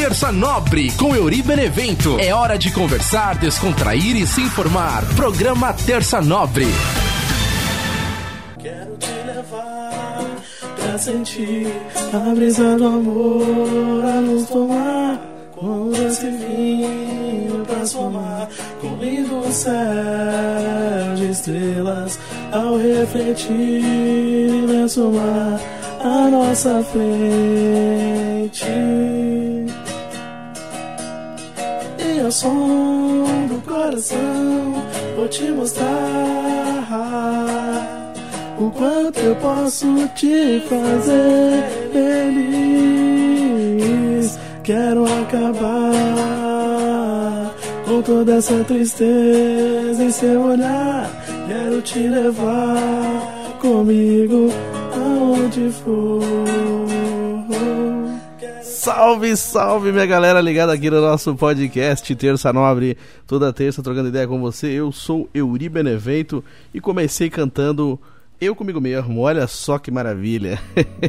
Terça Nobre com Euri Benevento. É hora de conversar, descontrair e se informar. Programa Terça Nobre. Quero te levar pra sentir a brisa do amor a nos tomar. Com esse vinho pra somar com lindo céu de estrelas ao refletir imenso mar à nossa frente. Ao som do coração vou te mostrar o quanto eu posso te fazer feliz. Quero acabar com toda essa tristeza em seu olhar. Quero te levar comigo aonde for. Salve, salve, minha galera ligada aqui no nosso podcast Terça Nobre, toda terça trocando ideia com você. Eu sou Euri Benevento e comecei cantando Eu Comigo Mesmo. Olha só que maravilha!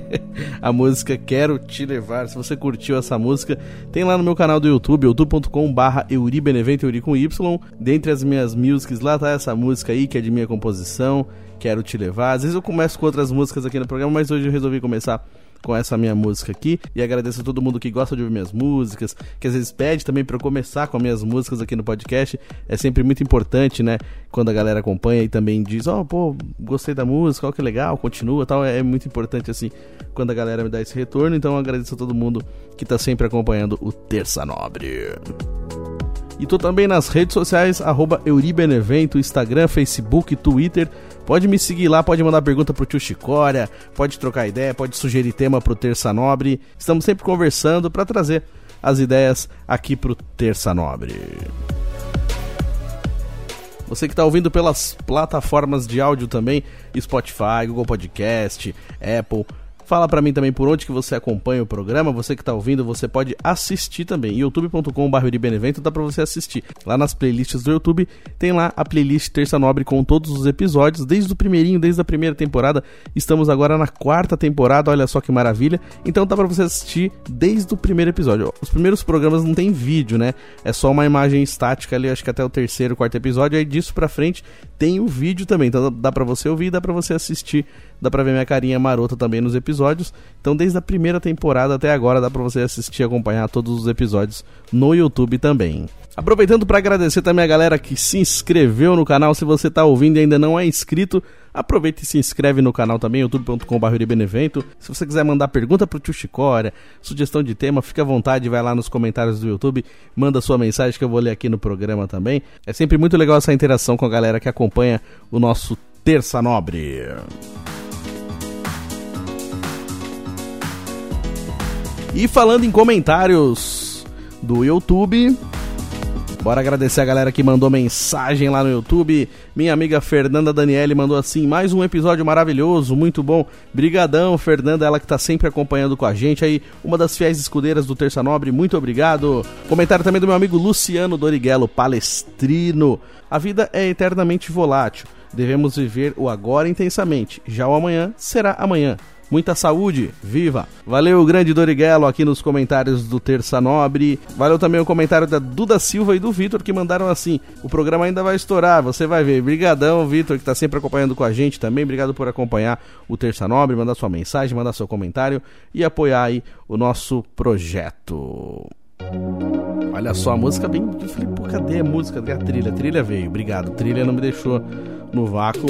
a música Quero Te Levar. Se você curtiu essa música, tem lá no meu canal do YouTube, youtube.com/barra Euri Benevento, Euri com Y. Dentre as minhas musics, lá tá essa música aí que é de minha composição. Quero Te Levar. Às vezes eu começo com outras músicas aqui no programa, mas hoje eu resolvi começar com essa minha música aqui. E agradeço a todo mundo que gosta de ouvir minhas músicas, que às vezes pede também para eu começar com as minhas músicas aqui no podcast. É sempre muito importante, né? Quando a galera acompanha e também diz: Ó, oh, pô, gostei da música, ó, que legal, continua tal. É, muito importante, assim, quando a galera me dá esse retorno. Então agradeço a todo mundo que tá sempre acompanhando o Terça Nobre. E tô também nas redes sociais, arroba Euribenevento, Instagram, Facebook, Twitter. Pode me seguir lá, pode mandar pergunta pro tio Chicória, pode trocar ideia, pode sugerir tema pro Terça Nobre. Estamos sempre conversando para trazer as ideias aqui pro Terça Nobre. Você que está ouvindo pelas plataformas de áudio também, Spotify, Google Podcast, Apple, Fala para mim também por onde que você acompanha o programa. Você que tá ouvindo, você pode assistir também. youtube.com.br Benevento dá para você assistir. Lá nas playlists do YouTube tem lá a playlist Terça Nobre com todos os episódios, desde o primeirinho, desde a primeira temporada. Estamos agora na quarta temporada, olha só que maravilha. Então dá para você assistir desde o primeiro episódio. Os primeiros programas não tem vídeo, né? É só uma imagem estática ali, acho que até o terceiro, quarto episódio. Aí disso para frente tem o vídeo também. Então dá para você ouvir, dá para você assistir, dá para ver minha carinha marota também nos episódios. Então, desde a primeira temporada até agora, dá para você assistir e acompanhar todos os episódios no YouTube também. Aproveitando para agradecer também a galera que se inscreveu no canal. Se você está ouvindo e ainda não é inscrito, aproveita e se inscreve no canal também, youtube.com.br. Se você quiser mandar pergunta pro tio Chicória, sugestão de tema, fica à vontade, vai lá nos comentários do YouTube, manda sua mensagem que eu vou ler aqui no programa também. É sempre muito legal essa interação com a galera que acompanha o nosso Terça Nobre. E falando em comentários do YouTube, bora agradecer a galera que mandou mensagem lá no YouTube. Minha amiga Fernanda Daniele mandou assim: mais um episódio maravilhoso, muito bom. Brigadão, Fernanda, ela que tá sempre acompanhando com a gente aí, uma das fiéis escudeiras do Terça Nobre, muito obrigado. Comentário também do meu amigo Luciano Doriguelo, palestrino. A vida é eternamente volátil. Devemos viver o agora intensamente. Já o amanhã será amanhã. Muita saúde, viva! Valeu, grande Doriguelo, aqui nos comentários do Terça Nobre. Valeu também o comentário da Duda Silva e do Vitor, que mandaram assim: o programa ainda vai estourar, você vai ver. Brigadão, Vitor, que está sempre acompanhando com a gente também. Obrigado por acompanhar o Terça Nobre, mandar sua mensagem, mandar seu comentário e apoiar aí o nosso projeto. Olha só, a música bem. Eu falei, pô, cadê a música? Cadê a trilha? A trilha veio, obrigado. A trilha não me deixou no vácuo.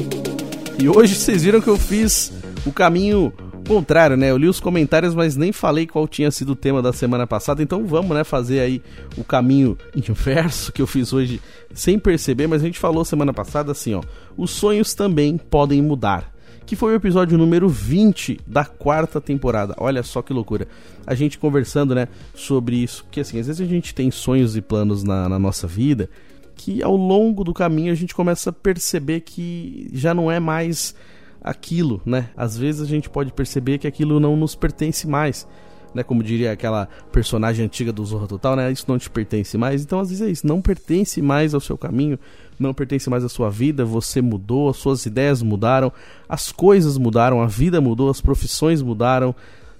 E hoje vocês viram que eu fiz o caminho contrário, né? Eu li os comentários, mas nem falei qual tinha sido o tema da semana passada. Então vamos, né, fazer aí o caminho inverso que eu fiz hoje sem perceber, mas a gente falou semana passada assim, ó. Os sonhos também podem mudar. Que foi o episódio número 20 da quarta temporada. Olha só que loucura. A gente conversando, né, sobre isso. Que assim, às vezes a gente tem sonhos e planos na, na nossa vida que ao longo do caminho a gente começa a perceber que já não é mais aquilo, né? Às vezes a gente pode perceber que aquilo não nos pertence mais, né? Como diria aquela personagem antiga do Zorro Total, né? Isso não te pertence mais. Então, às vezes é isso, não pertence mais ao seu caminho, não pertence mais à sua vida, você mudou, as suas ideias mudaram, as coisas mudaram, a vida mudou, as profissões mudaram,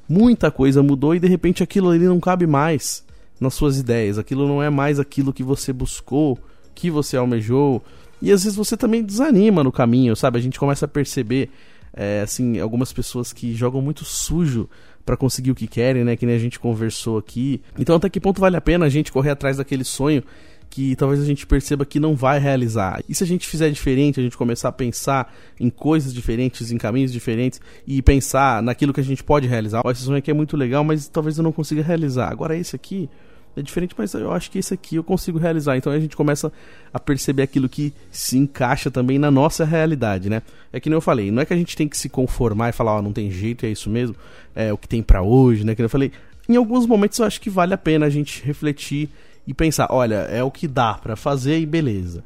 muita coisa mudou e de repente aquilo ali não cabe mais. nas suas ideias, aquilo não é mais aquilo que você buscou, que você almejou. E às vezes você também desanima no caminho, sabe? A gente começa a perceber, é, assim, algumas pessoas que jogam muito sujo para conseguir o que querem, né? Que nem a gente conversou aqui. Então, até que ponto vale a pena a gente correr atrás daquele sonho que talvez a gente perceba que não vai realizar. E se a gente fizer diferente, a gente começar a pensar em coisas diferentes, em caminhos diferentes e pensar naquilo que a gente pode realizar. Esse sonho aqui é muito legal, mas talvez eu não consiga realizar. Agora esse aqui é diferente, mas eu acho que esse aqui eu consigo realizar. Então a gente começa a perceber aquilo que se encaixa também na nossa realidade, né? É que nem eu falei, não é que a gente tem que se conformar e falar, ó, oh, não tem jeito, é isso mesmo, é o que tem para hoje, né? Que eu falei, em alguns momentos eu acho que vale a pena a gente refletir e pensar, olha, é o que dá para fazer e beleza.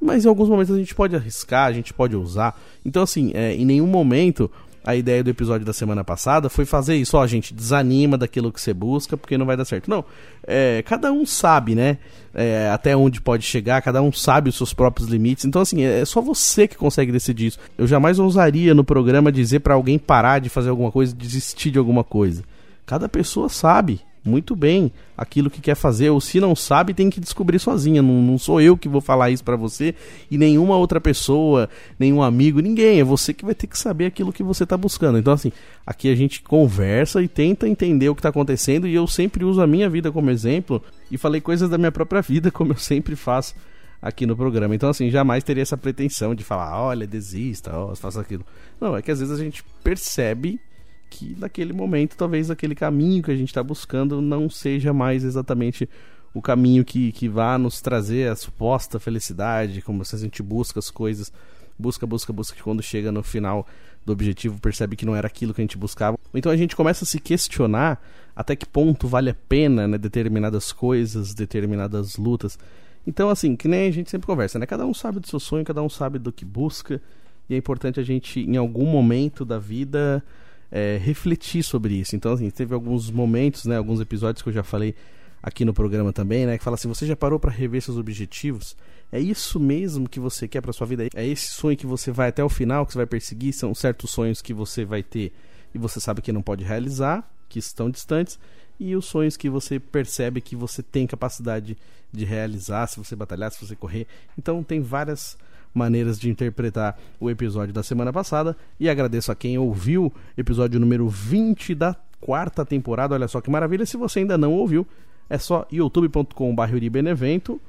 Mas em alguns momentos a gente pode arriscar, a gente pode usar. Então, assim, é, em nenhum momento a ideia do episódio da semana passada foi fazer isso, ó, gente, desanima daquilo que você busca porque não vai dar certo. Não, é, cada um sabe, né, é, até onde pode chegar, cada um sabe os seus próprios limites. Então, assim, é, é só você que consegue decidir isso. Eu jamais ousaria no programa dizer para alguém parar de fazer alguma coisa, desistir de alguma coisa. Cada pessoa sabe muito bem aquilo que quer fazer, ou se não sabe, tem que descobrir sozinha. Não, não sou eu que vou falar isso para você e nenhuma outra pessoa, nenhum amigo, ninguém. É você que vai ter que saber aquilo que você tá buscando. Então, assim, aqui a gente conversa e tenta entender o que tá acontecendo e eu sempre uso a minha vida como exemplo e falei coisas da minha própria vida, como eu sempre faço aqui no programa. Então, assim, jamais teria essa pretensão de falar, olha, desista, ó, faça aquilo. Não, é que às vezes a gente percebe que naquele momento talvez aquele caminho que a gente está buscando não seja mais exatamente o caminho que, que vá nos trazer a suposta felicidade, como se a gente busca as coisas, busca, busca, busca, que quando chega no final do objetivo percebe que não era aquilo que a gente buscava. Então a gente começa a se questionar até que ponto vale a pena né, determinadas coisas, determinadas lutas. Então, assim, que nem a gente sempre conversa, né? Cada um sabe do seu sonho, cada um sabe do que busca, e é importante a gente, em algum momento da vida, é, refletir sobre isso. Então, assim, teve alguns momentos, né, alguns episódios que eu já falei aqui no programa também, né, que fala assim: você já parou para rever seus objetivos? É isso mesmo que você quer para sua vida? É esse sonho que você vai até o final, que você vai perseguir? São certos sonhos que você vai ter e você sabe que não pode realizar, que estão distantes, e os sonhos que você percebe que você tem capacidade de realizar, se você batalhar, se você correr. Então, tem várias maneiras de interpretar o episódio da semana passada. E agradeço a quem ouviu episódio número 20 da quarta temporada. Olha só que maravilha. Se você ainda não ouviu, é só youtube.com.br Benevento,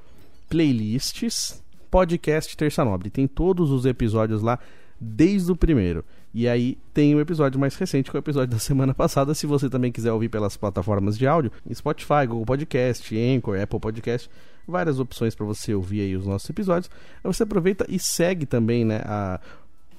playlists, podcast Terça Nobre. Tem todos os episódios lá desde o primeiro. E aí tem o episódio mais recente, que é o episódio da semana passada. Se você também quiser ouvir pelas plataformas de áudio, Spotify, Google Podcast, Anchor, Apple Podcast, várias opções para você ouvir aí os nossos episódios. Você aproveita e segue também, né, a,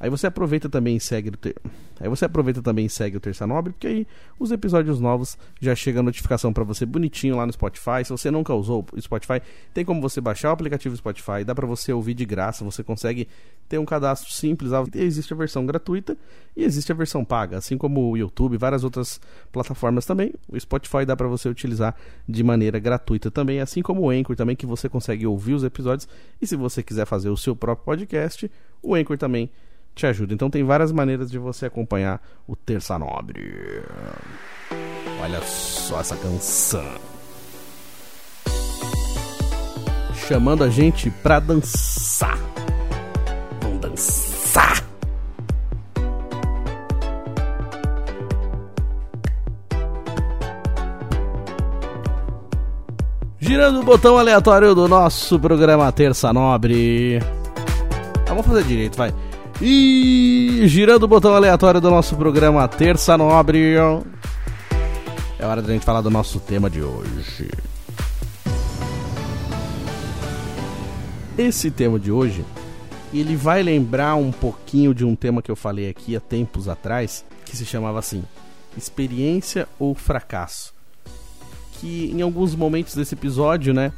Aí você aproveita também e segue o ter... Aí você aproveita também e segue o Terça Nobre, porque aí os episódios novos já chega a notificação para você bonitinho lá no Spotify. Se você nunca usou o Spotify, tem como você baixar o aplicativo Spotify, dá para você ouvir de graça, você consegue ter um cadastro simples. Existe a versão gratuita e existe a versão paga, assim como o YouTube, várias outras plataformas também. O Spotify dá para você utilizar de maneira gratuita também, assim como o Anchor também que você consegue ouvir os episódios. E se você quiser fazer o seu próprio podcast, o Anchor também te ajuda. Então tem várias maneiras de você acompanhar o Terça Nobre. Olha só essa canção. Chamando a gente pra dançar. Vamos dançar. Girando o botão aleatório do nosso programa Terça Nobre. Vamos fazer direito, vai. E girando o botão aleatório do nosso programa Terça Nobre. É hora da gente falar do nosso tema de hoje. Esse tema de hoje, ele vai lembrar um pouquinho de um tema que eu falei aqui há tempos atrás, que se chamava assim: experiência ou fracasso. Que em alguns momentos desse episódio, né,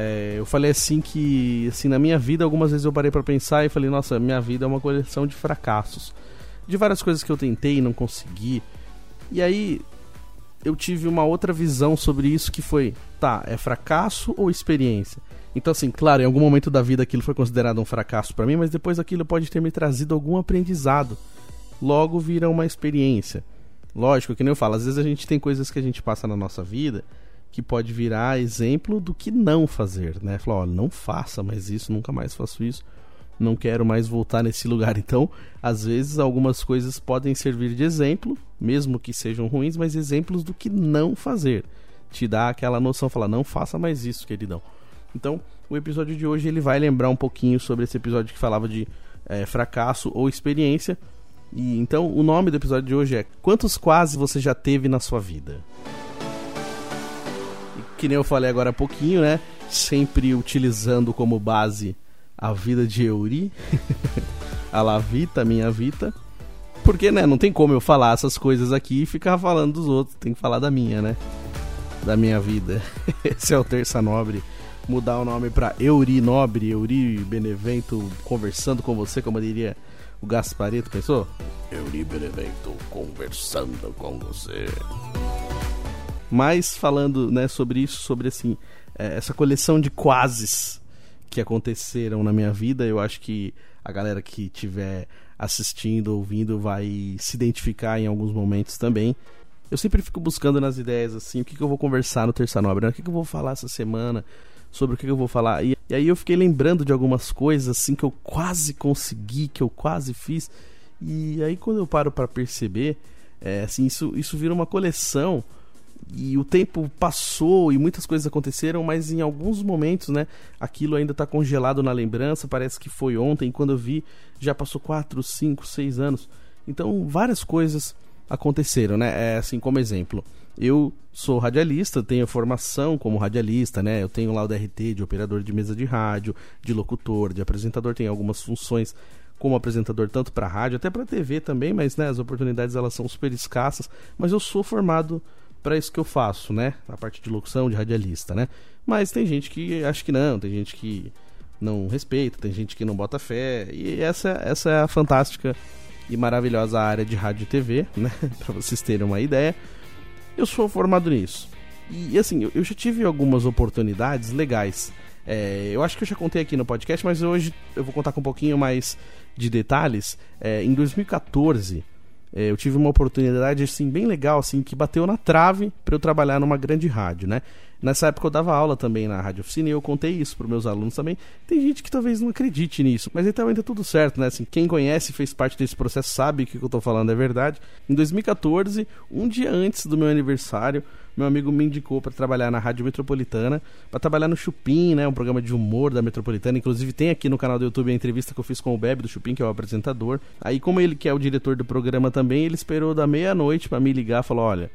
é, eu falei assim que, assim, na minha vida, algumas vezes eu parei para pensar e falei, nossa, minha vida é uma coleção de fracassos. De várias coisas que eu tentei e não consegui. E aí eu tive uma outra visão sobre isso que foi, tá, é fracasso ou experiência? Então, assim, claro, em algum momento da vida aquilo foi considerado um fracasso para mim, mas depois aquilo pode ter me trazido algum aprendizado. Logo vira uma experiência. Lógico, que nem eu falo, às vezes a gente tem coisas que a gente passa na nossa vida que pode virar exemplo do que não fazer, né? Falar, olha, não faça mais isso, nunca mais faço isso, não quero mais voltar nesse lugar. Então, às vezes, algumas coisas podem servir de exemplo, mesmo que sejam ruins, mas exemplos do que não fazer. Te dá aquela noção, falar, não faça mais isso, queridão. Então, o episódio de hoje ele vai lembrar um pouquinho sobre esse episódio que falava de é, fracasso ou experiência. E então, o nome do episódio de hoje é Quantos quase você já teve na sua vida? Que nem eu falei agora há pouquinho, né? Sempre utilizando como base a vida de Euri, a La Vita, minha Vita. Porque, né, não tem como eu falar essas coisas aqui e ficar falando dos outros, tem que falar da minha, né? Da minha vida. Esse é o Terça Nobre. Mudar o nome pra Euri Nobre, Euri Benevento, conversando com você, como diria o Gaspareto, pensou? Euri Benevento, conversando com você. Mas falando né, sobre isso, sobre assim, é, essa coleção de quases que aconteceram na minha vida, eu acho que a galera que estiver assistindo, ouvindo, vai se identificar em alguns momentos também. Eu sempre fico buscando nas ideias assim, o que, que eu vou conversar no Terça Nobre, né? o que, que eu vou falar essa semana, sobre o que, que eu vou falar. E, e, aí eu fiquei lembrando de algumas coisas assim que eu quase consegui, que eu quase fiz. E aí quando eu paro para perceber, é, assim, isso, isso vira uma coleção e o tempo passou e muitas coisas aconteceram, mas em alguns momentos, né, aquilo ainda está congelado na lembrança. Parece que foi ontem, quando eu vi, já passou 4, 5, 6 anos. Então, várias coisas aconteceram, né? É, assim, como exemplo, eu sou radialista, tenho formação como radialista, né? Eu tenho lá o DRT de operador de mesa de rádio, de locutor, de apresentador, tenho algumas funções como apresentador tanto para rádio, até para TV também, mas né, as oportunidades elas são super escassas, mas eu sou formado para isso que eu faço, né? A parte de locução, de radialista, né? Mas tem gente que acha que não, tem gente que não respeita, tem gente que não bota fé. E essa, essa é a fantástica e maravilhosa área de rádio e TV, né? para vocês terem uma ideia. Eu sou formado nisso. E assim, eu já tive algumas oportunidades legais. É, eu acho que eu já contei aqui no podcast, mas hoje eu vou contar com um pouquinho mais de detalhes. É, em 2014 é, eu tive uma oportunidade assim bem legal assim que bateu na trave para eu trabalhar numa grande rádio, né? Nessa época eu dava aula também na rádio oficina e eu contei isso para meus alunos também. Tem gente que talvez não acredite nisso, mas então ainda tá tudo certo, né? Assim, quem conhece, fez parte desse processo, sabe que o que eu tô falando é verdade. Em 2014, um dia antes do meu aniversário, meu amigo me indicou para trabalhar na Rádio Metropolitana, para trabalhar no Chupim, né, um programa de humor da Metropolitana. Inclusive tem aqui no canal do YouTube a entrevista que eu fiz com o Bebe do Chupim, que é o apresentador. Aí como ele que é o diretor do programa também, ele esperou da meia-noite para me ligar, falou: "Olha,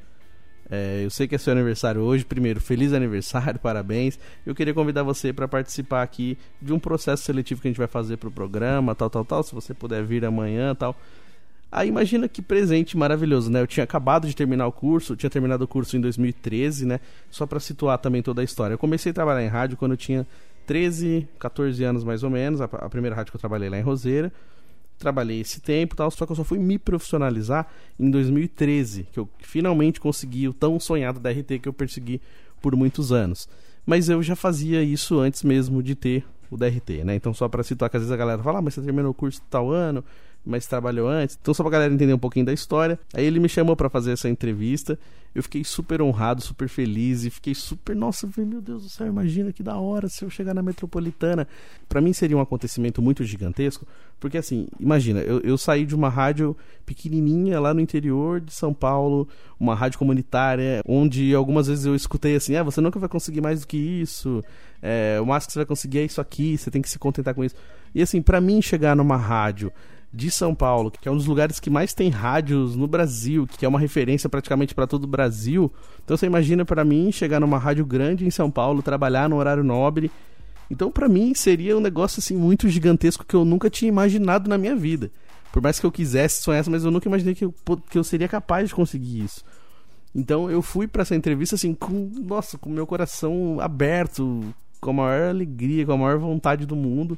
é, eu sei que é seu aniversário hoje. Primeiro, feliz aniversário, parabéns. Eu queria convidar você para participar aqui de um processo seletivo que a gente vai fazer para o programa, tal, tal, tal. Se você puder vir amanhã, tal. Aí imagina que presente maravilhoso, né? Eu tinha acabado de terminar o curso, tinha terminado o curso em 2013, né? Só para situar também toda a história. Eu comecei a trabalhar em rádio quando eu tinha 13, 14 anos mais ou menos. A, a primeira rádio que eu trabalhei lá em Roseira. Trabalhei esse tempo tal, só que eu só fui me profissionalizar em 2013, que eu finalmente consegui o tão sonhado DRT que eu persegui por muitos anos. Mas eu já fazia isso antes mesmo de ter o DRT, né? Então só para situar que às vezes a galera fala, ah, mas você terminou o curso tal ano, mas trabalhou antes. Então, só pra galera entender um pouquinho da história. Aí ele me chamou para fazer essa entrevista. Eu fiquei super honrado, super feliz e fiquei super, nossa, meu Deus do céu, imagina que da hora se eu chegar na metropolitana. Para mim seria um acontecimento muito gigantesco, porque assim, imagina, eu, eu saí de uma rádio pequenininha lá no interior de São Paulo, uma rádio comunitária, onde algumas vezes eu escutei assim: ah, você nunca vai conseguir mais do que isso, é, o máximo que você vai conseguir é isso aqui, você tem que se contentar com isso. E assim, para mim chegar numa rádio de São Paulo, que é um dos lugares que mais tem rádios no Brasil, que é uma referência praticamente para todo o Brasil. Então você imagina para mim chegar numa rádio grande em São Paulo, trabalhar no horário nobre. Então para mim seria um negócio assim muito gigantesco que eu nunca tinha imaginado na minha vida. Por mais que eu quisesse sonhar, mas eu nunca imaginei que eu, que eu seria capaz de conseguir isso. Então eu fui para essa entrevista assim com, nossa, com meu coração aberto, com a maior alegria, com a maior vontade do mundo.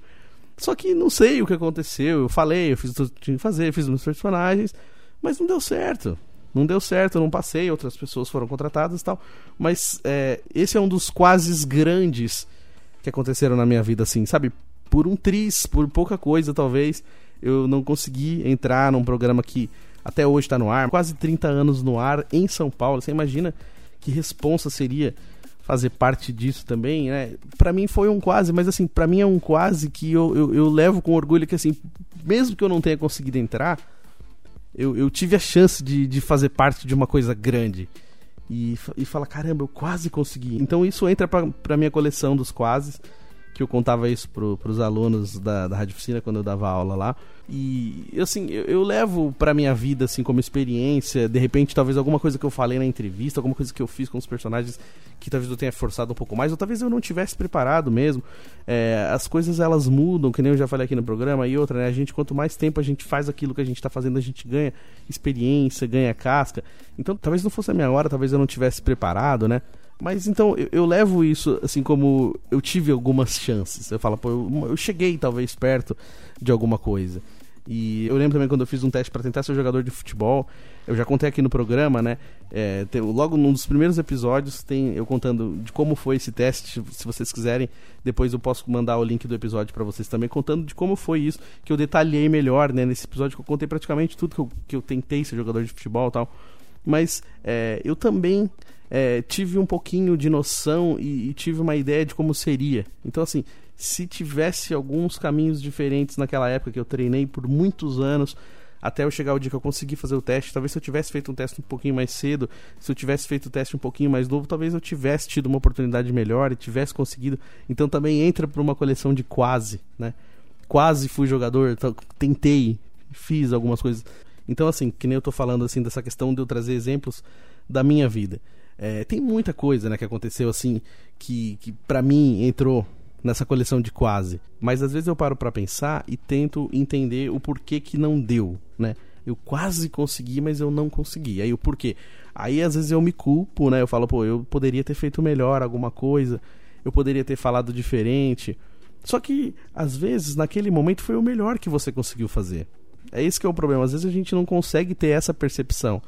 Só que não sei o que aconteceu. Eu falei, eu fiz o que tinha que fazer, fiz meus personagens, mas não deu certo. Não deu certo, eu não passei, outras pessoas foram contratadas e tal. Mas é, esse é um dos quase grandes que aconteceram na minha vida, assim, sabe? Por um tris, por pouca coisa, talvez, eu não consegui entrar num programa que até hoje está no ar, quase 30 anos no ar em São Paulo. Você imagina que responsa seria fazer parte disso também, né? Para mim foi um quase, mas assim, para mim é um quase que eu, eu, eu, levo com orgulho que assim, mesmo que eu não tenha conseguido entrar, eu, eu tive a chance de, de fazer parte de uma coisa grande. E, e fala, caramba, eu quase consegui. Então isso entra pra, pra minha coleção dos quases que eu contava isso pro, pros alunos da, da Rádio Oficina quando eu dava aula lá. E, assim, eu, eu levo pra minha vida, assim, como experiência, de repente, talvez alguma coisa que eu falei na entrevista, alguma coisa que eu fiz com os personagens que talvez eu tenha forçado um pouco mais, ou talvez eu não tivesse preparado mesmo. É, as coisas, elas mudam, que nem eu já falei aqui no programa, e outra, né? A gente, quanto mais tempo a gente faz aquilo que a gente tá fazendo, a gente ganha experiência, ganha casca. Então, talvez não fosse a minha hora, talvez eu não tivesse preparado, né? Mas então eu, eu, levo isso assim como eu tive algumas chances. Eu falo, pô, eu, eu, cheguei talvez perto de alguma coisa. E eu lembro também quando eu fiz um teste para tentar ser jogador de futebol. Eu já contei aqui no programa, né? É, tem, logo num dos primeiros episódios tem eu contando de como foi esse teste. Se vocês quiserem, depois eu posso mandar o link do episódio para vocês também, contando de como foi isso, que eu detalhei melhor, né? Nesse episódio que eu contei praticamente tudo que eu, que eu tentei ser jogador de futebol e tal. Mas é, eu também é, tive um pouquinho de noção e, e, tive uma ideia de como seria. Então, assim, se tivesse alguns caminhos diferentes naquela época que eu treinei por muitos anos, até eu chegar o dia que eu consegui fazer o teste, talvez se eu tivesse feito um teste um pouquinho mais cedo, se eu tivesse feito o teste um pouquinho mais novo, talvez eu tivesse tido uma oportunidade melhor e tivesse conseguido. Então também entra para uma coleção de quase, né? Quase fui jogador, tentei, fiz algumas coisas. Então, assim, que nem eu tô falando assim dessa questão de eu trazer exemplos da minha vida. É, tem muita coisa né, que aconteceu assim que, que para mim entrou nessa coleção de quase. Mas às vezes eu paro para pensar e tento entender o porquê que não deu, né? Eu quase consegui, mas eu não consegui. Aí o porquê? Aí às vezes eu me culpo, né? Eu falo, pô, eu poderia ter feito melhor alguma coisa, eu poderia ter falado diferente. Só que às vezes naquele momento foi o melhor que você conseguiu fazer. É esse que é o problema. Às vezes a gente não consegue ter essa percepção.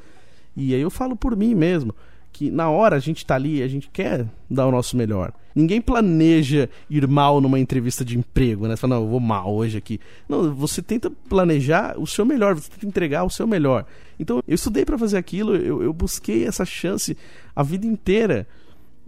E aí eu falo por mim mesmo que na hora a gente tá ali, a gente quer dar o nosso melhor. Ninguém planeja ir mal numa entrevista de emprego, né? Você fala, não, eu vou mal hoje aqui. Não, você tenta planejar o seu melhor, você tenta entregar o seu melhor. Então, eu estudei para fazer aquilo, eu, eu busquei essa chance a vida inteira.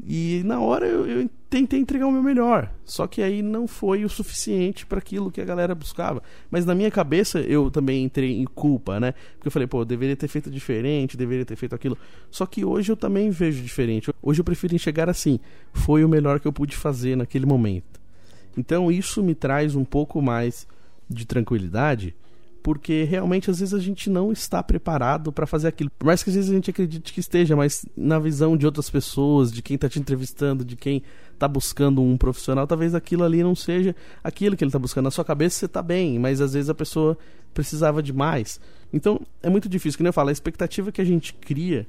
E na hora eu, eu, tentei entregar o meu melhor. Só que aí não foi o suficiente para aquilo que a galera buscava. Mas na minha cabeça eu também entrei em culpa, né? Porque eu falei, pô, eu deveria ter feito diferente, deveria ter feito aquilo. Só que hoje eu também vejo diferente. Hoje eu prefiro enxergar assim: foi o melhor que eu pude fazer naquele momento. Então isso me traz um pouco mais de tranquilidade porque realmente às vezes a gente não está preparado para fazer aquilo. Por mais que às vezes a gente acredite que esteja, mas na visão de outras pessoas, de quem está te entrevistando, de quem está buscando um profissional, talvez aquilo ali não seja aquilo que ele está buscando. Na sua cabeça você está bem, mas às vezes a pessoa precisava de mais. Então é muito difícil, como eu falo, a expectativa que a gente cria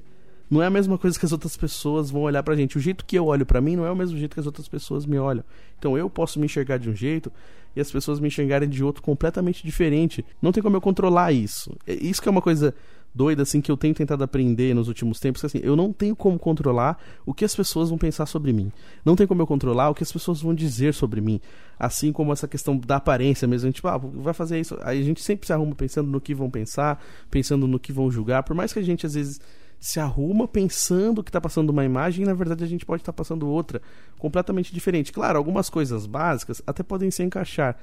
não é a mesma coisa que as outras pessoas vão olhar pra gente. O jeito que eu olho para mim não é o mesmo jeito que as outras pessoas me olham. Então eu posso me enxergar de um jeito e as pessoas me enxergarem de outro completamente diferente. Não tem como eu controlar isso. Isso que é uma coisa doida assim que eu tenho tentado aprender nos últimos tempos, assim, eu não tenho como controlar o que as pessoas vão pensar sobre mim. Não tem como eu controlar o que as pessoas vão dizer sobre mim. Assim como essa questão da aparência mesmo, a gente, tipo, ah, vai fazer isso. Aí a gente sempre se arruma pensando no que vão pensar, pensando no que vão julgar, por mais que a gente às vezes se arruma pensando que está passando uma imagem e na verdade a gente pode estar tá passando outra completamente diferente. Claro, algumas coisas básicas até podem se encaixar,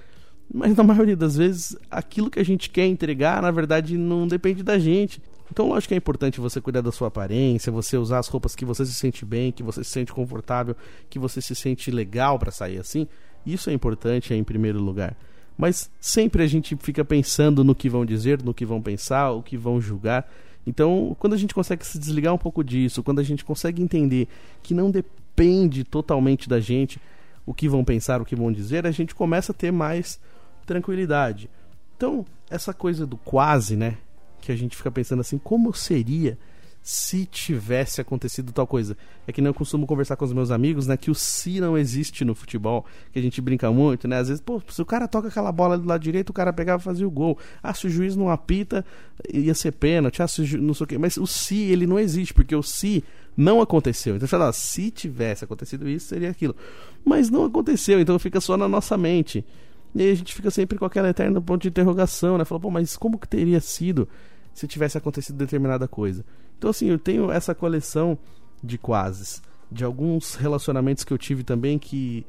mas na maioria das vezes aquilo que a gente quer entregar na verdade não depende da gente. Então, lógico que é importante você cuidar da sua aparência, você usar as roupas que você se sente bem, que você se sente confortável, que você se sente legal para sair assim. Isso é importante é em primeiro lugar. Mas sempre a gente fica pensando no que vão dizer, no que vão pensar, o que vão julgar. Então, quando a gente consegue se desligar um pouco disso, quando a gente consegue entender que não depende totalmente da gente o que vão pensar, o que vão dizer, a gente começa a ter mais tranquilidade. Então, essa coisa do quase, né? Que a gente fica pensando assim, como seria se tivesse acontecido tal coisa. É que eu costumo conversar com os meus amigos, né? Que o se não existe no futebol, que a gente brinca muito, né? Às vezes, pô, se o cara toca aquela bola do lado direito, o cara pegava e fazia o gol. Ah, se o juiz não apita, ia ser pênalti. Ah, se o não sei o quê. Mas o se, ele não existe, porque o se não aconteceu. Então, fala, se tivesse acontecido isso, seria aquilo. Mas não aconteceu, então fica só na nossa mente. E aí a gente fica sempre com aquela eterna ponto de interrogação, né? Fala, pô, mas como que teria sido se tivesse acontecido determinada coisa? Então, assim, eu tenho essa coleção de quases. de alguns relacionamentos que eu tive também que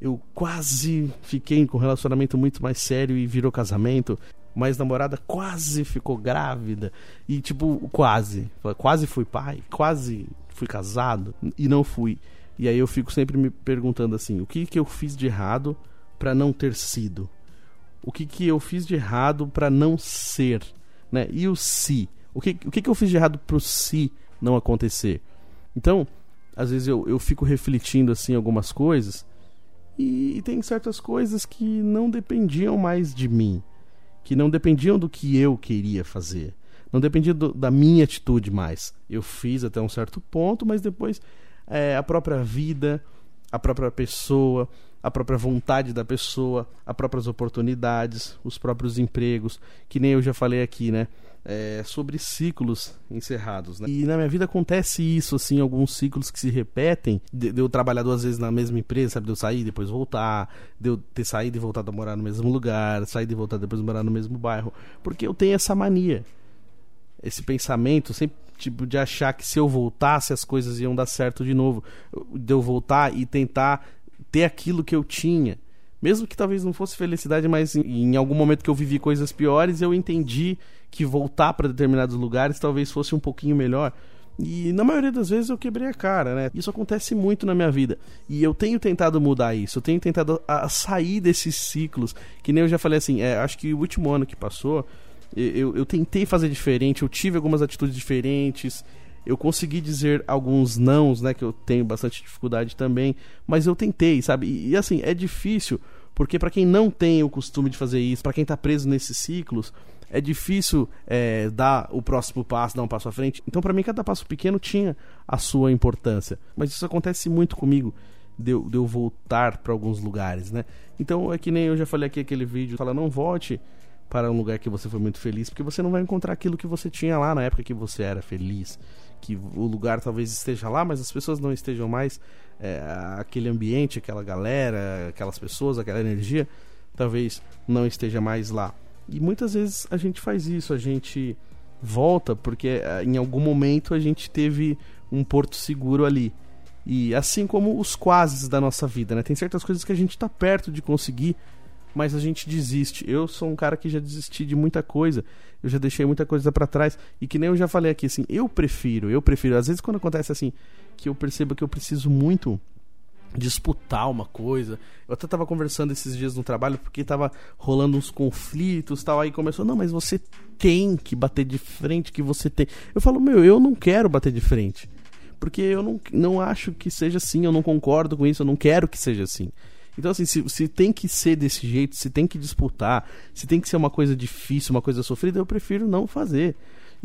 eu quase fiquei com um relacionamento muito mais sério e virou casamento. Mas namorada quase ficou grávida. E tipo, quase. Quase fui pai, quase fui casado e não fui. E aí eu fico sempre me perguntando assim: o que, que eu fiz de errado para não ter sido? O que, que eu fiz de errado para não ser? Né? E o se? O que, o que, que eu fiz de errado pro se não acontecer? Então, às vezes eu, eu fico refletindo assim algumas coisas e, e tem certas coisas que não dependiam mais de mim, que não dependiam do que eu queria fazer, não dependia do, da minha atitude mais. Eu fiz até um certo ponto, mas depois é, a própria vida, a própria pessoa, a própria vontade da pessoa, as próprias oportunidades, os próprios empregos, que nem eu já falei aqui, né? É, sobre ciclos encerrados. Né? E na minha vida acontece isso, assim, alguns ciclos que se repetem, de, de, eu trabalhar duas vezes na mesma empresa, sabe? De eu sair e depois voltar, de eu ter saído e voltado a morar no mesmo lugar, sair e voltar depois morar no mesmo bairro, porque eu tenho essa mania, esse pensamento sempre tipo de achar que se eu voltasse as coisas iam dar certo de novo, de eu voltar e tentar ter aquilo que eu tinha. Mesmo que talvez não fosse felicidade, mas em, em algum momento que eu vivi coisas piores, eu entendi que voltar para determinados lugares talvez fosse um pouquinho melhor. E na maioria das vezes eu quebrei a cara, né? Isso acontece muito na minha vida. E eu tenho tentado mudar isso, eu tenho tentado a, sair desses ciclos. Que nem eu já falei assim, é, acho que o último ano que passou, eu, eu tentei fazer diferente, eu tive algumas atitudes diferentes. Eu consegui dizer alguns nãos, né? Que eu tenho bastante dificuldade também. Mas eu tentei, sabe? E, e assim, é difícil, porque para quem não tem o costume de fazer isso, para quem tá preso nesses ciclos, é difícil é, dar o próximo passo, dar um passo à frente. Então, para mim, cada passo pequeno tinha a sua importância. Mas isso acontece muito comigo, de eu, de eu voltar para alguns lugares, né? Então, é que nem eu já falei aqui aquele vídeo, fala, não volte para um lugar que você foi muito feliz, porque você não vai encontrar aquilo que você tinha lá na época que você era feliz. Que o lugar talvez esteja lá, mas as pessoas não estejam mais. É, aquele ambiente, aquela galera, aquelas pessoas, aquela energia, talvez não esteja mais lá. E muitas vezes a gente faz isso, a gente volta porque eh, em algum momento a gente teve um porto seguro ali. E assim como os quases da nossa vida, né? Tem certas coisas que a gente está perto de conseguir, mas a gente desiste. Eu sou um cara que já desisti de muita coisa. Eu já deixei muita coisa para trás e que nem eu já falei aqui assim, eu prefiro, eu prefiro. Às vezes quando acontece assim, que eu percebo que eu preciso muito disputar uma coisa. Eu até tava conversando esses dias no trabalho porque tava rolando uns conflitos tal. Aí começou, não, mas você tem que bater de frente, que você tem. Eu falo, meu, eu não quero bater de frente. Porque eu não, não acho que seja assim, eu não concordo com isso, eu não quero que seja assim. Então, assim, se, se tem que ser desse jeito, se tem que disputar, se tem que ser uma coisa difícil, uma coisa sofrida, eu prefiro não fazer.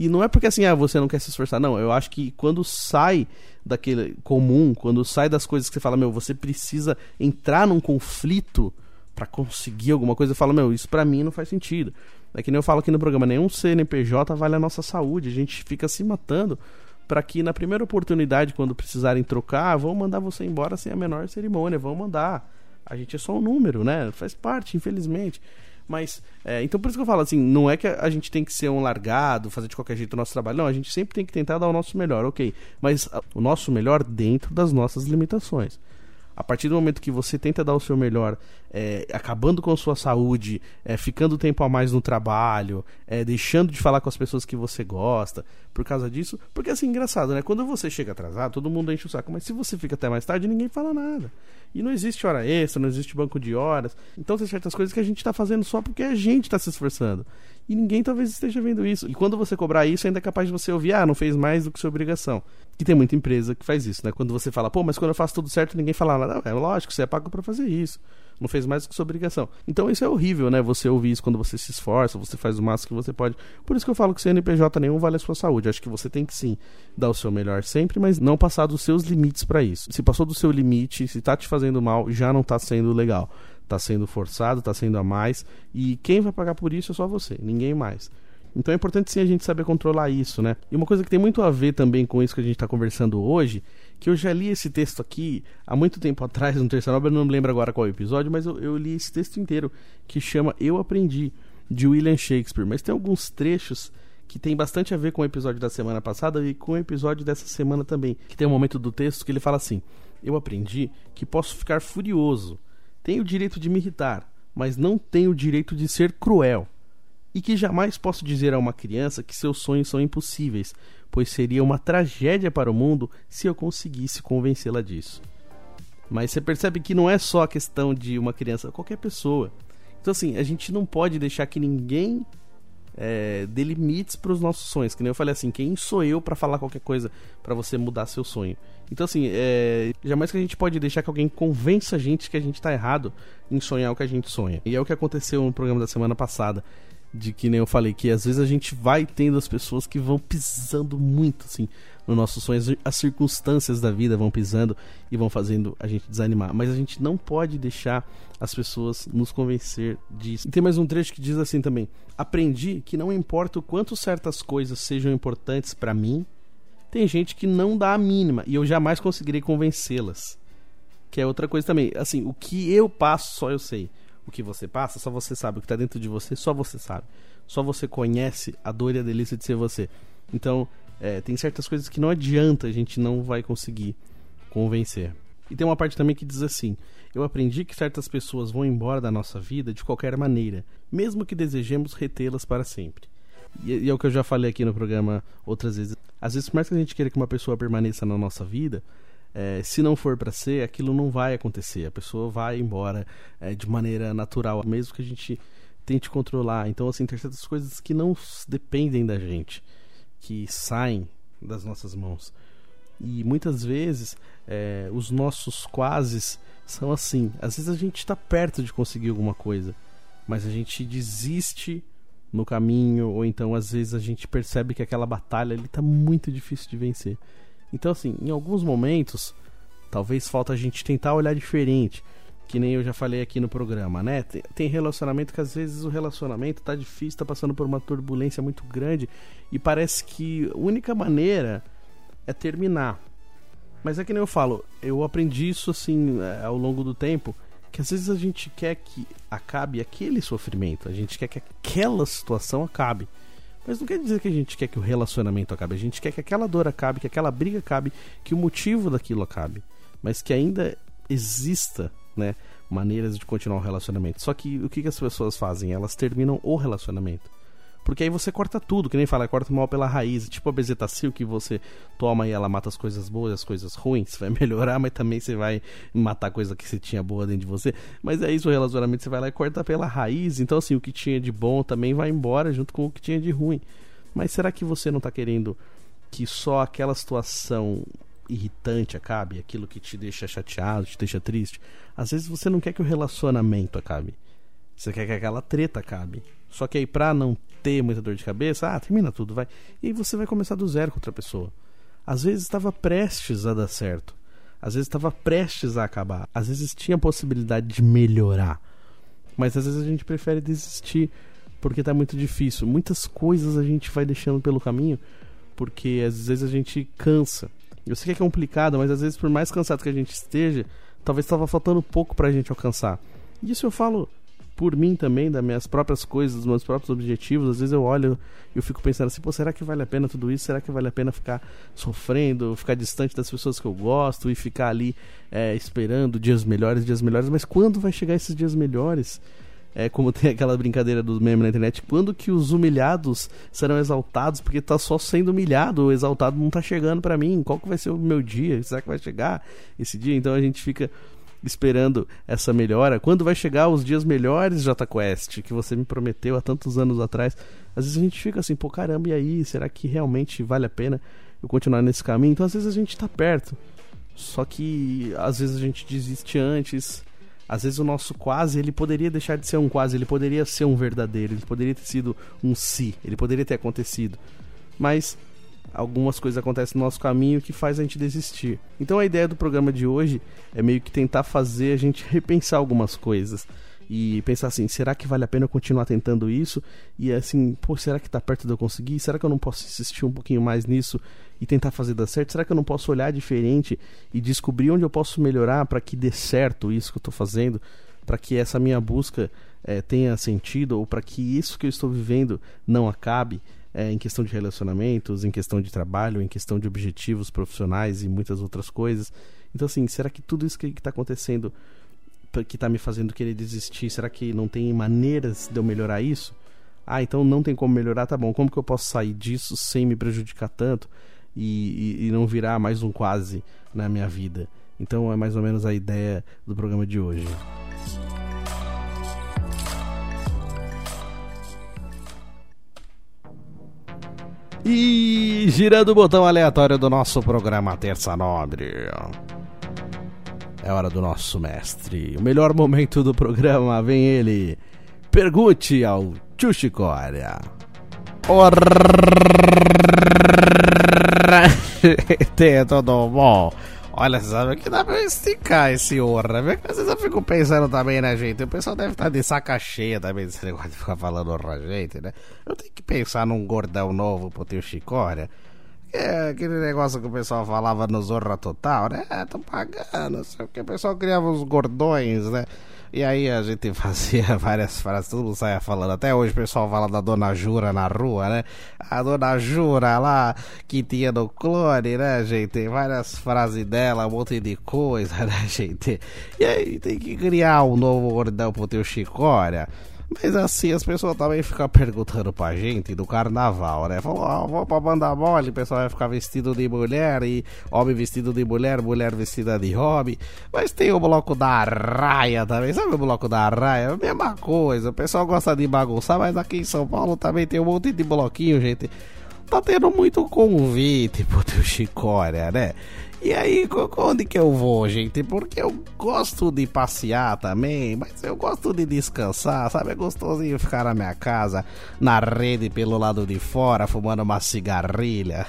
E não é porque assim, ah, você não quer se esforçar. Não, eu acho que quando sai daquele comum, quando sai das coisas que você fala, meu, você precisa entrar num conflito para conseguir alguma coisa, eu falo, meu, isso para mim não faz sentido. É que nem eu falo aqui no programa, nenhum CNPJ vale a nossa saúde, a gente fica se matando para que na primeira oportunidade, quando precisarem trocar, vão mandar você embora sem a menor cerimônia, vão mandar. A gente é só um número, né? Faz parte, infelizmente. Mas, é, então por isso que eu falo assim, não é que a gente tem que ser um largado, fazer de qualquer jeito o nosso trabalho. Não, a gente sempre tem que tentar dar o nosso melhor, ok. Mas o nosso melhor dentro das nossas limitações. A partir do momento que você tenta dar o seu melhor, é, acabando com a sua saúde, é, ficando tempo a mais no trabalho, é, deixando de falar com as pessoas que você gosta, por causa disso. Porque assim, engraçado, né? Quando você chega atrasado, todo mundo enche o saco. Mas se você fica até mais tarde, ninguém fala nada. E não existe hora extra, não existe banco de horas. Então tem certas coisas que a gente está fazendo só porque a gente está se esforçando. E ninguém talvez esteja vendo isso. E quando você cobrar isso, ainda é capaz de você ouvir, ah, não fez mais do que sua obrigação. E tem muita empresa que faz isso, né? Quando você fala, pô, mas quando eu faço tudo certo, ninguém fala nada. É lógico, você é pago para fazer isso não fez mais do que sua obrigação. Então isso é horrível, né? Você ouvir isso quando você se esforça, você faz o máximo que você pode. Por isso que eu falo que CNPJ nenhum vale a sua saúde. Acho que você tem que sim dar o seu melhor sempre, mas não passar dos seus limites para isso. Se passou do seu limite, se tá te fazendo mal, já não tá sendo legal. Tá sendo forçado, tá sendo a mais. E quem vai pagar por isso é só você, ninguém mais. Então é importante sim a gente saber controlar isso, né? E uma coisa que tem muito a ver também com isso que a gente está conversando hoje que eu já li esse texto aqui há muito tempo atrás no Terceira Obra, não me lembro agora qual episódio, mas eu, eu li esse texto inteiro, que chama Eu Aprendi, de William Shakespeare. Mas tem alguns trechos que tem bastante a ver com o episódio da semana passada e com o episódio dessa semana também. Que tem um momento do texto que ele fala assim: Eu aprendi que posso ficar furioso, tenho o direito de me irritar, mas não tenho o direito de ser cruel. E que jamais posso dizer a uma criança que seus sonhos são impossíveis, pois seria uma tragédia para o mundo se eu conseguisse convencê-la disso. Mas você percebe que não é só a questão de uma criança, qualquer pessoa. Então, assim, a gente não pode deixar que ninguém é, dê limites para os nossos sonhos. Que nem eu falei assim, quem sou eu para falar qualquer coisa para você mudar seu sonho? Então, assim, é, jamais que a gente pode deixar que alguém convença a gente que a gente está errado em sonhar o que a gente sonha. E é o que aconteceu no programa da semana passada de que nem eu falei, que às vezes a gente vai tendo as pessoas que vão pisando muito, assim, no nossos sonhos, as circunstâncias da vida vão pisando e vão fazendo a gente desanimar. Mas a gente não pode deixar as pessoas nos convencer disso. E tem mais um trecho que diz assim também: Aprendi que não importa o quanto certas coisas sejam importantes para mim, tem gente que não dá a mínima e eu jamais conseguirei convencê-las. Que é outra coisa também. Assim, o que eu passo só eu sei o que você passa, só você sabe. O que está dentro de você, só você sabe. Só você conhece a dor e a delícia de ser você. Então, é, tem certas coisas que não adianta, a gente não vai conseguir convencer. E tem uma parte também que diz assim: Eu aprendi que certas pessoas vão embora da nossa vida de qualquer maneira, mesmo que desejemos retê-las para sempre. E, e é o que eu já falei aqui no programa outras vezes. Às vezes, por mais que a gente queira que uma pessoa permaneça na nossa vida, é, se não for para ser, aquilo não vai acontecer. A pessoa vai embora é, de maneira natural, mesmo que a gente tente controlar. Então, assim, tem certas coisas que não dependem da gente, que saem das nossas mãos. E muitas vezes é, os nossos quases são assim. Às vezes a gente está perto de conseguir alguma coisa, mas a gente desiste no caminho, ou então às vezes a gente percebe que aquela batalha está muito difícil de vencer. Então, assim, em alguns momentos, talvez falta a gente tentar olhar diferente. Que nem eu já falei aqui no programa, né? Tem, relacionamento que às vezes o relacionamento tá difícil, tá passando por uma turbulência muito grande e parece que a única maneira é terminar. Mas é que nem eu falo, eu aprendi isso assim é, ao longo do tempo, que às vezes a gente quer que acabe aquele sofrimento, a gente quer que aquela situação acabe. Mas não quer dizer que a gente quer que o relacionamento acabe. A gente quer que aquela dor acabe, que aquela briga acabe, que o motivo daquilo acabe. Mas que ainda exista, né, maneiras de continuar o relacionamento. Só que o que, que as pessoas fazem? Elas terminam o relacionamento. Porque aí você corta tudo, que nem fala, corta mal pela raiz. Tipo a bezetacil que você toma e ela mata as coisas boas as coisas ruins. Vai melhorar, mas também você vai matar coisa que você tinha boa dentro de você. Mas é isso o relacionamento, você vai lá e corta pela raiz. Então, assim, o que tinha de bom também vai embora junto com o que tinha de ruim. Mas será que você não está querendo que só aquela situação irritante acabe? Aquilo que te deixa chateado, te deixa triste? Às vezes você não quer que o relacionamento acabe. Você quer que aquela treta acabe. Só que aí pra não ter muita dor de cabeça, ah, termina tudo, vai. E aí você vai começar do zero com outra pessoa. Às vezes estava prestes a dar certo. Às vezes estava prestes a acabar. Às vezes tinha possibilidade de melhorar. Mas às vezes a gente prefere desistir porque tá muito difícil. Muitas coisas a gente vai deixando pelo caminho porque às vezes a gente cansa. Eu sei que é complicado, mas às vezes por mais cansado que a gente esteja, talvez estava faltando pouco pra gente alcançar. E isso eu falo por mim também, das minhas próprias coisas, dos meus próprios objetivos. Às vezes eu olho e eu fico pensando assim, pô, será que vale a pena tudo isso? Será que vale a pena ficar sofrendo, ficar distante das pessoas que eu gosto e ficar ali é, esperando dias melhores, dias melhores? Mas quando vai chegar esses dias melhores? É como tem aquela brincadeira do meme na internet, quando que os humilhados serão exaltados? Porque tá só sendo humilhado, o exaltado não tá chegando para mim. Qual que vai ser o meu dia? Será que vai chegar esse dia? Então a gente fica esperando essa melhora. Quando vai chegar os dias melhores, J Quest, que você me prometeu há tantos anos atrás? Às vezes a gente fica assim, pô, caramba, e aí? Será que realmente vale a pena eu continuar nesse caminho? Então às vezes a gente tá perto. Só que às vezes a gente desiste antes. Às vezes o nosso quase, ele poderia deixar de ser um quase, ele poderia ser um verdadeiro, ele poderia ter sido um si, ele poderia ter acontecido. Mas algumas coisas acontecem no nosso caminho que faz a gente desistir. Então a ideia do programa de hoje é meio que tentar fazer a gente repensar algumas coisas e pensar assim, será que vale a pena eu continuar tentando isso? E assim, pô, será que tá perto de eu conseguir? Será que eu não posso insistir um pouquinho mais nisso e tentar fazer dar certo? Será que eu não posso olhar diferente e descobrir onde eu posso melhorar para que dê certo isso que eu tô fazendo? Para que essa minha busca é, tenha sentido ou para que isso que eu estou vivendo não acabe? é, em questão de relacionamentos, em questão de trabalho, em questão de objetivos profissionais e muitas outras coisas. Então, assim, será que tudo isso que está acontecendo, que está me fazendo querer desistir, será que não tem maneiras de eu melhorar isso? Ah, então não tem como melhorar, tá bom. Como que eu posso sair disso sem me prejudicar tanto e, e, e não virar mais um quase na minha vida? Então é mais ou menos a ideia do programa de hoje. E girando o botão aleatório do nosso programa Terça Nobre. É hora do nosso mestre. O melhor momento do programa, vem ele. Pergunte ao Chuchicória. Tem tudo bom? Olha, sabe que dá pra esticar esse orra. Às vezes eu fico pensando também, né, gente? O pessoal deve estar tá de saca cheia também desse negócio de ficar falando orra, gente, né? Eu tenho que pensar num gordão novo pro teu Chicória. É aquele negócio que o pessoal falava no Zorra Total, né? É, tô pagando, não sei o que. O pessoal criava uns gordões, né? E aí a gente fazia várias frases, todo mundo saia falando. Até hoje o pessoal fala da Dona Jura na rua, né? A Dona Jura lá, que tinha no clone, né, gente? Várias frases dela, um monte de coisa, né, gente? E aí tem que criar um novo gordão pro teu Chicória. Mas assim, as pessoas também ficam perguntando pra gente do carnaval, né? Falou, oh, vou pra banda mole, o pessoal vai ficar vestido de mulher e homem vestido de mulher, mulher vestida de homem. Mas tem o bloco da raia também, sabe o bloco da raia? Mesma coisa, o pessoal gosta de bagunçar, mas aqui em São Paulo também tem um monte de bloquinho, gente. Tá tendo muito convite pro teu Chicória, né? E aí, onde que eu vou, gente? Porque eu gosto de passear também, mas eu gosto de descansar, sabe? É gostosinho ficar na minha casa, na rede pelo lado de fora, fumando uma cigarrilha.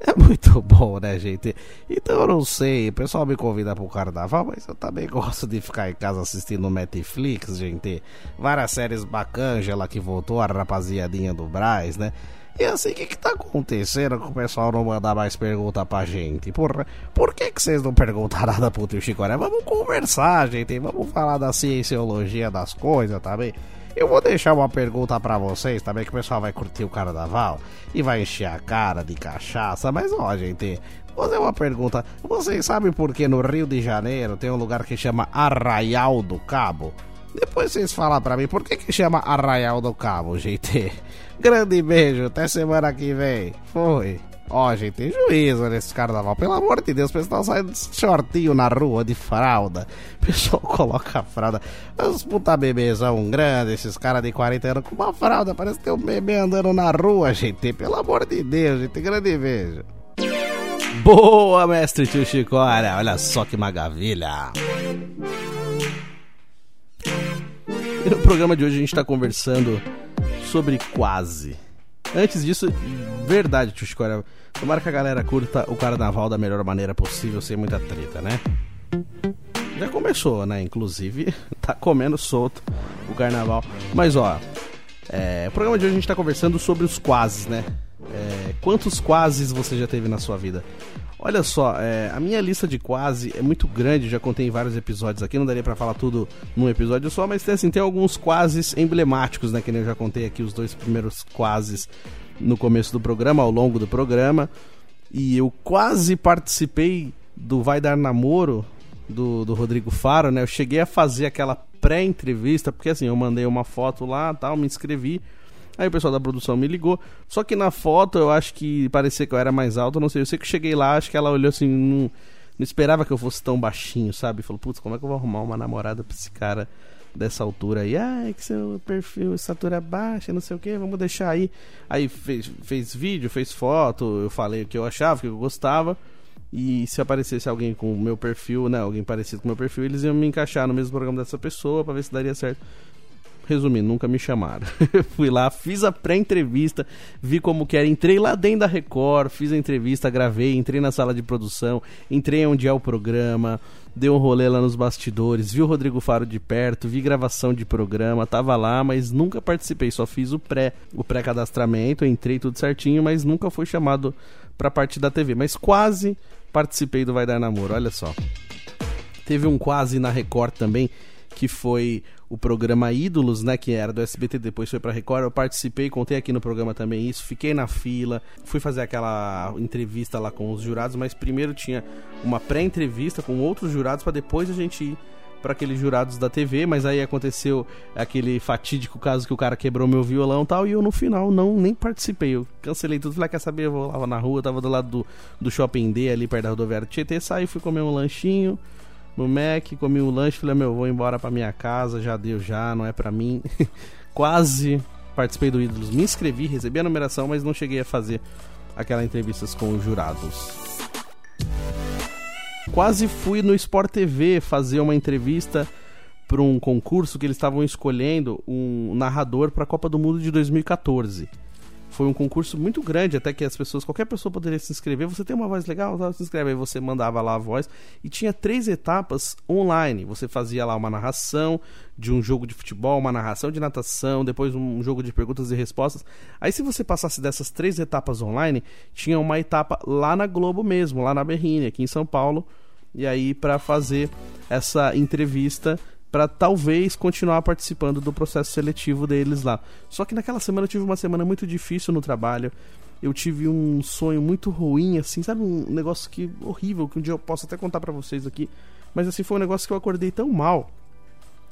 É muito bom, né, gente? Então eu não sei, o pessoal me convida pro carnaval, mas eu também gosto de ficar em casa assistindo Netflix, gente. Várias séries bacanas, lá que voltou, a rapaziadinha do Braz, né? E assim, o que que tá acontecendo que o pessoal não manda mais pergunta pra gente? Porra, por que que vocês não perguntam nada pro tio Chicoré? Vamos conversar, gente, vamos falar da cienciologia das coisas também. Eu vou deixar uma pergunta para vocês também, que o pessoal vai curtir o carnaval e vai encher a cara de cachaça. Mas ó, gente, vou fazer uma pergunta. Vocês sabem por que no Rio de Janeiro tem um lugar que chama Arraial do Cabo? Depois vocês falam pra mim por que, que chama Arraial do Cabo, gente. Grande beijo, até semana que vem. Foi. Ó, oh, gente, tem juízo nesse carnaval. Pelo amor de Deus, o pessoal sai de shortinho na rua, de fralda. O pessoal coloca a fralda. Os puta bebezão grande, esses caras de 40 anos com uma fralda. Parece que tem um bebê andando na rua, gente. Pelo amor de Deus, gente. Grande beijo. Boa, mestre tio Chicória. Olha só que maravilha. E no programa de hoje a gente está conversando sobre quase. Antes disso, verdade, tio Chicória. Tomara que a galera curta o carnaval da melhor maneira possível, sem muita treta, né? Já começou, né? Inclusive, tá comendo solto o carnaval. Mas ó, é, o programa de hoje a gente tá conversando sobre os quases, né? É, quantos quases você já teve na sua vida? Olha só, é, a minha lista de quase é muito grande, já contei em vários episódios aqui, não daria para falar tudo num episódio só, mas tem, assim, tem alguns quases emblemáticos, né? Que eu já contei aqui os dois primeiros quases no começo do programa, ao longo do programa. E eu quase participei do Vai Dar Namoro do, do Rodrigo Faro, né? Eu cheguei a fazer aquela pré-entrevista, porque assim, eu mandei uma foto lá tal, me inscrevi. Aí o pessoal da produção me ligou. Só que na foto eu acho que parecia que eu era mais alto, não sei. Eu sei que cheguei lá, acho que ela olhou assim, não, não esperava que eu fosse tão baixinho, sabe? Falou, putz, como é que eu vou arrumar uma namorada pra esse cara dessa altura aí? Ah, é que seu perfil, estatura baixa, não sei o que, vamos deixar aí. Aí fez, fez vídeo, fez foto, eu falei o que eu achava, o que eu gostava. E se aparecesse alguém com o meu perfil, né, alguém parecido com o meu perfil, eles iam me encaixar no mesmo programa dessa pessoa para ver se daria certo. Resumindo, nunca me chamaram. Fui lá, fiz a pré-entrevista, vi como que era, entrei lá dentro da Record, fiz a entrevista, gravei, entrei na sala de produção, entrei onde é o programa, dei um rolê lá nos bastidores, vi o Rodrigo Faro de perto, vi gravação de programa, tava lá, mas nunca participei, só fiz o pré, o pré-cadastramento, entrei tudo certinho, mas nunca fui chamado pra parte da TV, mas quase participei do Vai Dar Namoro, olha só. Teve um quase na Record também, que foi o programa Ídolos, né, que era do SBT, depois foi para Record. Eu participei, contei aqui no programa também isso, fiquei na fila, fui fazer aquela entrevista lá com os jurados, mas primeiro tinha uma pré-entrevista com outros jurados para depois a gente ir para aqueles jurados da TV, mas aí aconteceu aquele fatídico caso que o cara quebrou meu violão e tal, e eu no final não nem participei. Eu cancelei tudo, falei, quer saber, eu vou lá na rua, tava do lado do, do Shopping D ali perto da rodoviária Tietê, saí, fui comer um lanchinho no Mac, comi um lanche, falei, meu, vou embora pra minha casa, já deu já, não é pra mim. Quase participei do Ídolos, me inscrevi, recebi a numeração, mas não cheguei a fazer aquela entrevistas com os jurados. Quase fui no Sport TV fazer uma entrevista para um concurso que eles estavam escolhendo um narrador para a Copa do Mundo de 2014. Foi um concurso muito grande, até que as pessoas, qualquer pessoa poderia se inscrever. Você tem uma voz legal, tá? se inscreve. Aí você mandava lá a voz. E tinha três etapas online. Você fazia lá uma narração de um jogo de futebol, uma narração de natação, depois um jogo de perguntas e respostas. Aí, se você passasse dessas três etapas online, tinha uma etapa lá na Globo mesmo, lá na Berrine, aqui em São Paulo. E aí, para fazer essa entrevista para talvez continuar participando do processo seletivo deles lá. Só que naquela semana eu tive uma semana muito difícil no trabalho. Eu tive um sonho muito ruim, assim, sabe? Um negócio que horrível, que um dia eu posso até contar para vocês aqui. Mas assim, foi um negócio que eu acordei tão mal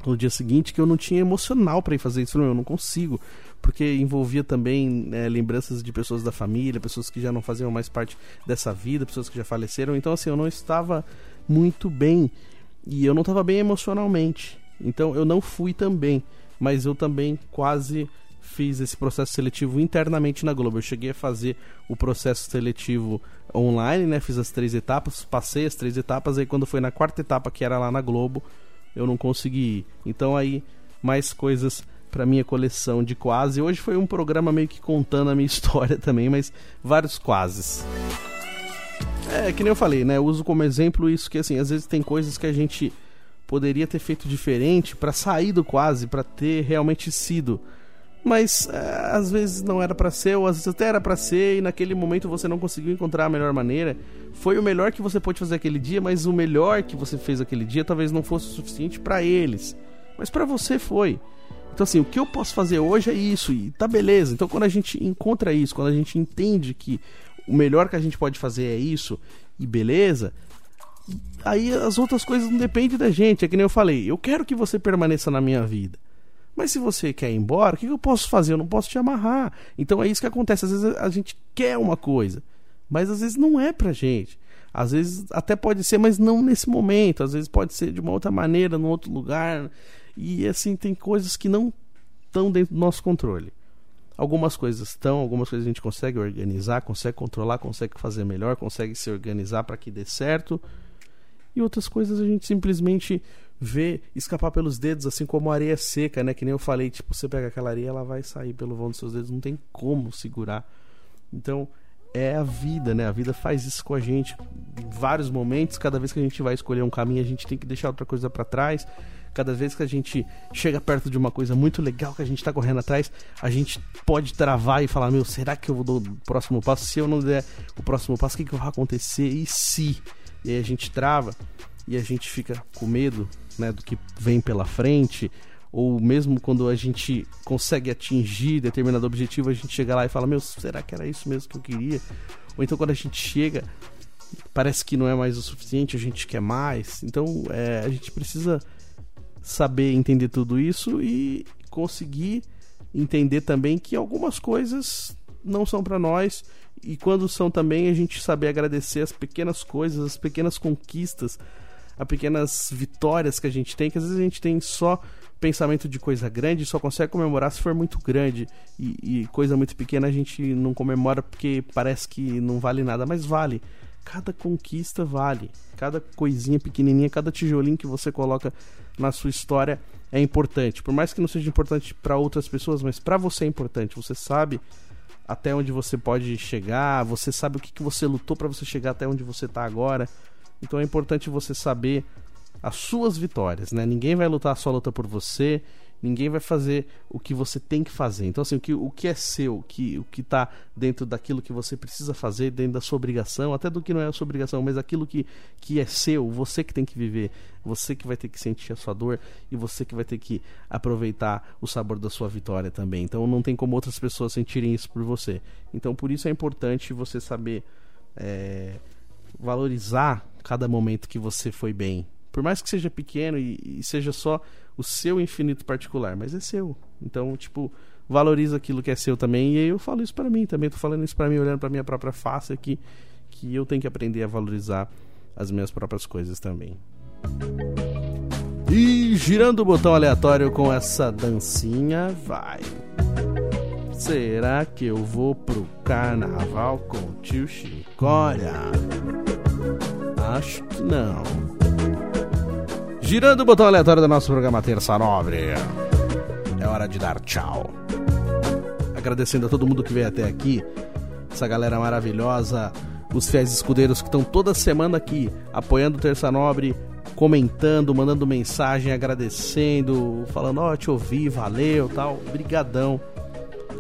no dia seguinte que eu não tinha emocional para ir fazer isso. Não, eu não consigo. Porque envolvia também né, lembranças de pessoas da família, pessoas que já não faziam mais parte dessa vida, pessoas que já faleceram. Então, assim, eu não estava muito bem. E eu não estava bem emocionalmente. Então eu não fui também. Mas eu também quase fiz esse processo seletivo internamente na Globo. Eu cheguei a fazer o processo seletivo online, né? Fiz as três etapas, passei as três etapas, aí quando foi na quarta etapa, que era lá na Globo, eu não consegui ir. Então aí, mais coisas para minha coleção de quase. Hoje foi um programa meio que contando a minha história também, mas vários quases. É, que nem eu falei, né? Eu uso como exemplo isso que assim, às vezes tem coisas que a gente poderia ter feito diferente para sair do quase, para ter realmente sido. Mas é, às vezes não era para ser, ou às vezes até era para ser, e naquele momento você não conseguiu encontrar a melhor maneira. Foi o melhor que você pôde fazer aquele dia, mas o melhor que você fez aquele dia talvez não fosse o suficiente para eles. Mas para você foi. Então assim, o que eu posso fazer hoje é isso, e tá beleza. Então quando a gente encontra isso, quando a gente entende que o melhor que a gente pode fazer é isso, e beleza, aí as outras coisas não dependem da gente. É que nem eu falei, eu quero que você permaneça na minha vida. Mas se você quer ir embora, o que eu posso fazer? Eu não posso te amarrar. Então é isso que acontece. Às vezes a gente quer uma coisa, mas às vezes não é pra gente. Às vezes até pode ser, mas não nesse momento. Às vezes pode ser de uma outra maneira, num outro lugar. E assim, tem coisas que não estão dentro do nosso controle. Algumas coisas estão, algumas coisas a gente consegue organizar, consegue controlar, consegue fazer melhor, consegue se organizar para que dê certo. E outras coisas a gente simplesmente vê escapar pelos dedos, assim como areia seca, né? Que nem eu falei, tipo, você pega aquela areia, ela vai sair pelo vão dos seus dedos, não tem como segurar. Então, é a vida, né? A vida faz isso com a gente. Em vários momentos, cada vez que a gente vai escolher um caminho, a gente tem que deixar outra coisa para trás. Cada vez que a gente chega perto de uma coisa muito legal que a gente está correndo atrás, a gente pode travar e falar: Meu, será que eu vou dar o próximo passo? Se eu não der o próximo passo, o que, que vai acontecer? E se? E aí a gente trava e a gente fica com medo né, do que vem pela frente. Ou mesmo quando a gente consegue atingir determinado objetivo, a gente chega lá e fala: Meu, será que era isso mesmo que eu queria? Ou então quando a gente chega parece que não é mais o suficiente, a gente quer mais. Então é, a gente precisa saber entender tudo isso e conseguir entender também que algumas coisas não são para nós. E quando são também a gente saber agradecer as pequenas coisas, as pequenas conquistas, as pequenas vitórias que a gente tem, que às vezes a gente tem só pensamento de coisa grande, só consegue comemorar se for muito grande. E, e coisa muito pequena a gente não comemora porque parece que não vale nada, mas vale. Cada conquista vale. Cada coisinha pequenininha, cada tijolinho que você coloca na sua história é importante. Por mais que não seja importante para outras pessoas, mas para você é importante. Você sabe até onde você pode chegar, você sabe o que, que você lutou para você chegar até onde você está agora. Então é importante você saber as suas vitórias, né? Ninguém vai lutar a sua luta por você Ninguém vai fazer o que você tem que fazer. Então, assim, o que, o que é seu, o que, o que tá dentro daquilo que você precisa fazer, dentro da sua obrigação, até do que não é a sua obrigação, mas aquilo que, que é seu, você que tem que viver, você que vai ter que sentir a sua dor e você que vai ter que aproveitar o sabor da sua vitória também. Então, não tem como outras pessoas sentirem isso por você. Então, por isso é importante você saber é, valorizar cada momento que você foi bem. Por mais que seja pequeno e, e seja só o seu infinito particular, mas é seu. Então, tipo, valoriza aquilo que é seu também. E eu falo isso para mim também. Tô falando isso para mim, olhando para minha própria face aqui, que eu tenho que aprender a valorizar as minhas próprias coisas também. E girando o botão aleatório com essa dancinha, vai. Será que eu vou pro carnaval com o tio Chicória? Acho que não. Girando o botão aleatório do nosso programa Terça Nobre. É hora de dar tchau. Agradecendo a todo mundo que veio até aqui, essa galera maravilhosa, os fiéis escudeiros que estão toda semana aqui apoiando o Terça Nobre, comentando, mandando mensagem, agradecendo, falando, ó, oh, te ouvi, valeu, tal. Brigadão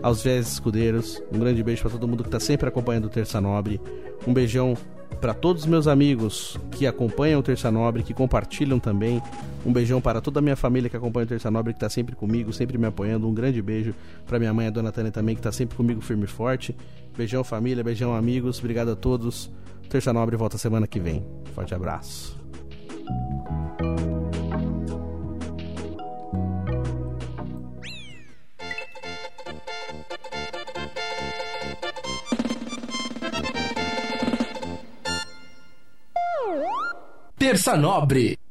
aos fiéis escudeiros. Um grande beijo para todo mundo que está sempre acompanhando o Terça Nobre. Um beijão para todos os meus amigos que acompanham o Terça Nobre, que compartilham também. Um beijão para toda a minha família que acompanha o Terça Nobre, que está sempre comigo, sempre me apoiando. Um grande beijo para minha mãe, a dona Tânia também, que está sempre comigo firme e forte. Beijão família, beijão amigos, obrigado a todos. Terça Nobre volta semana que vem. Forte abraço. Terça Nobre.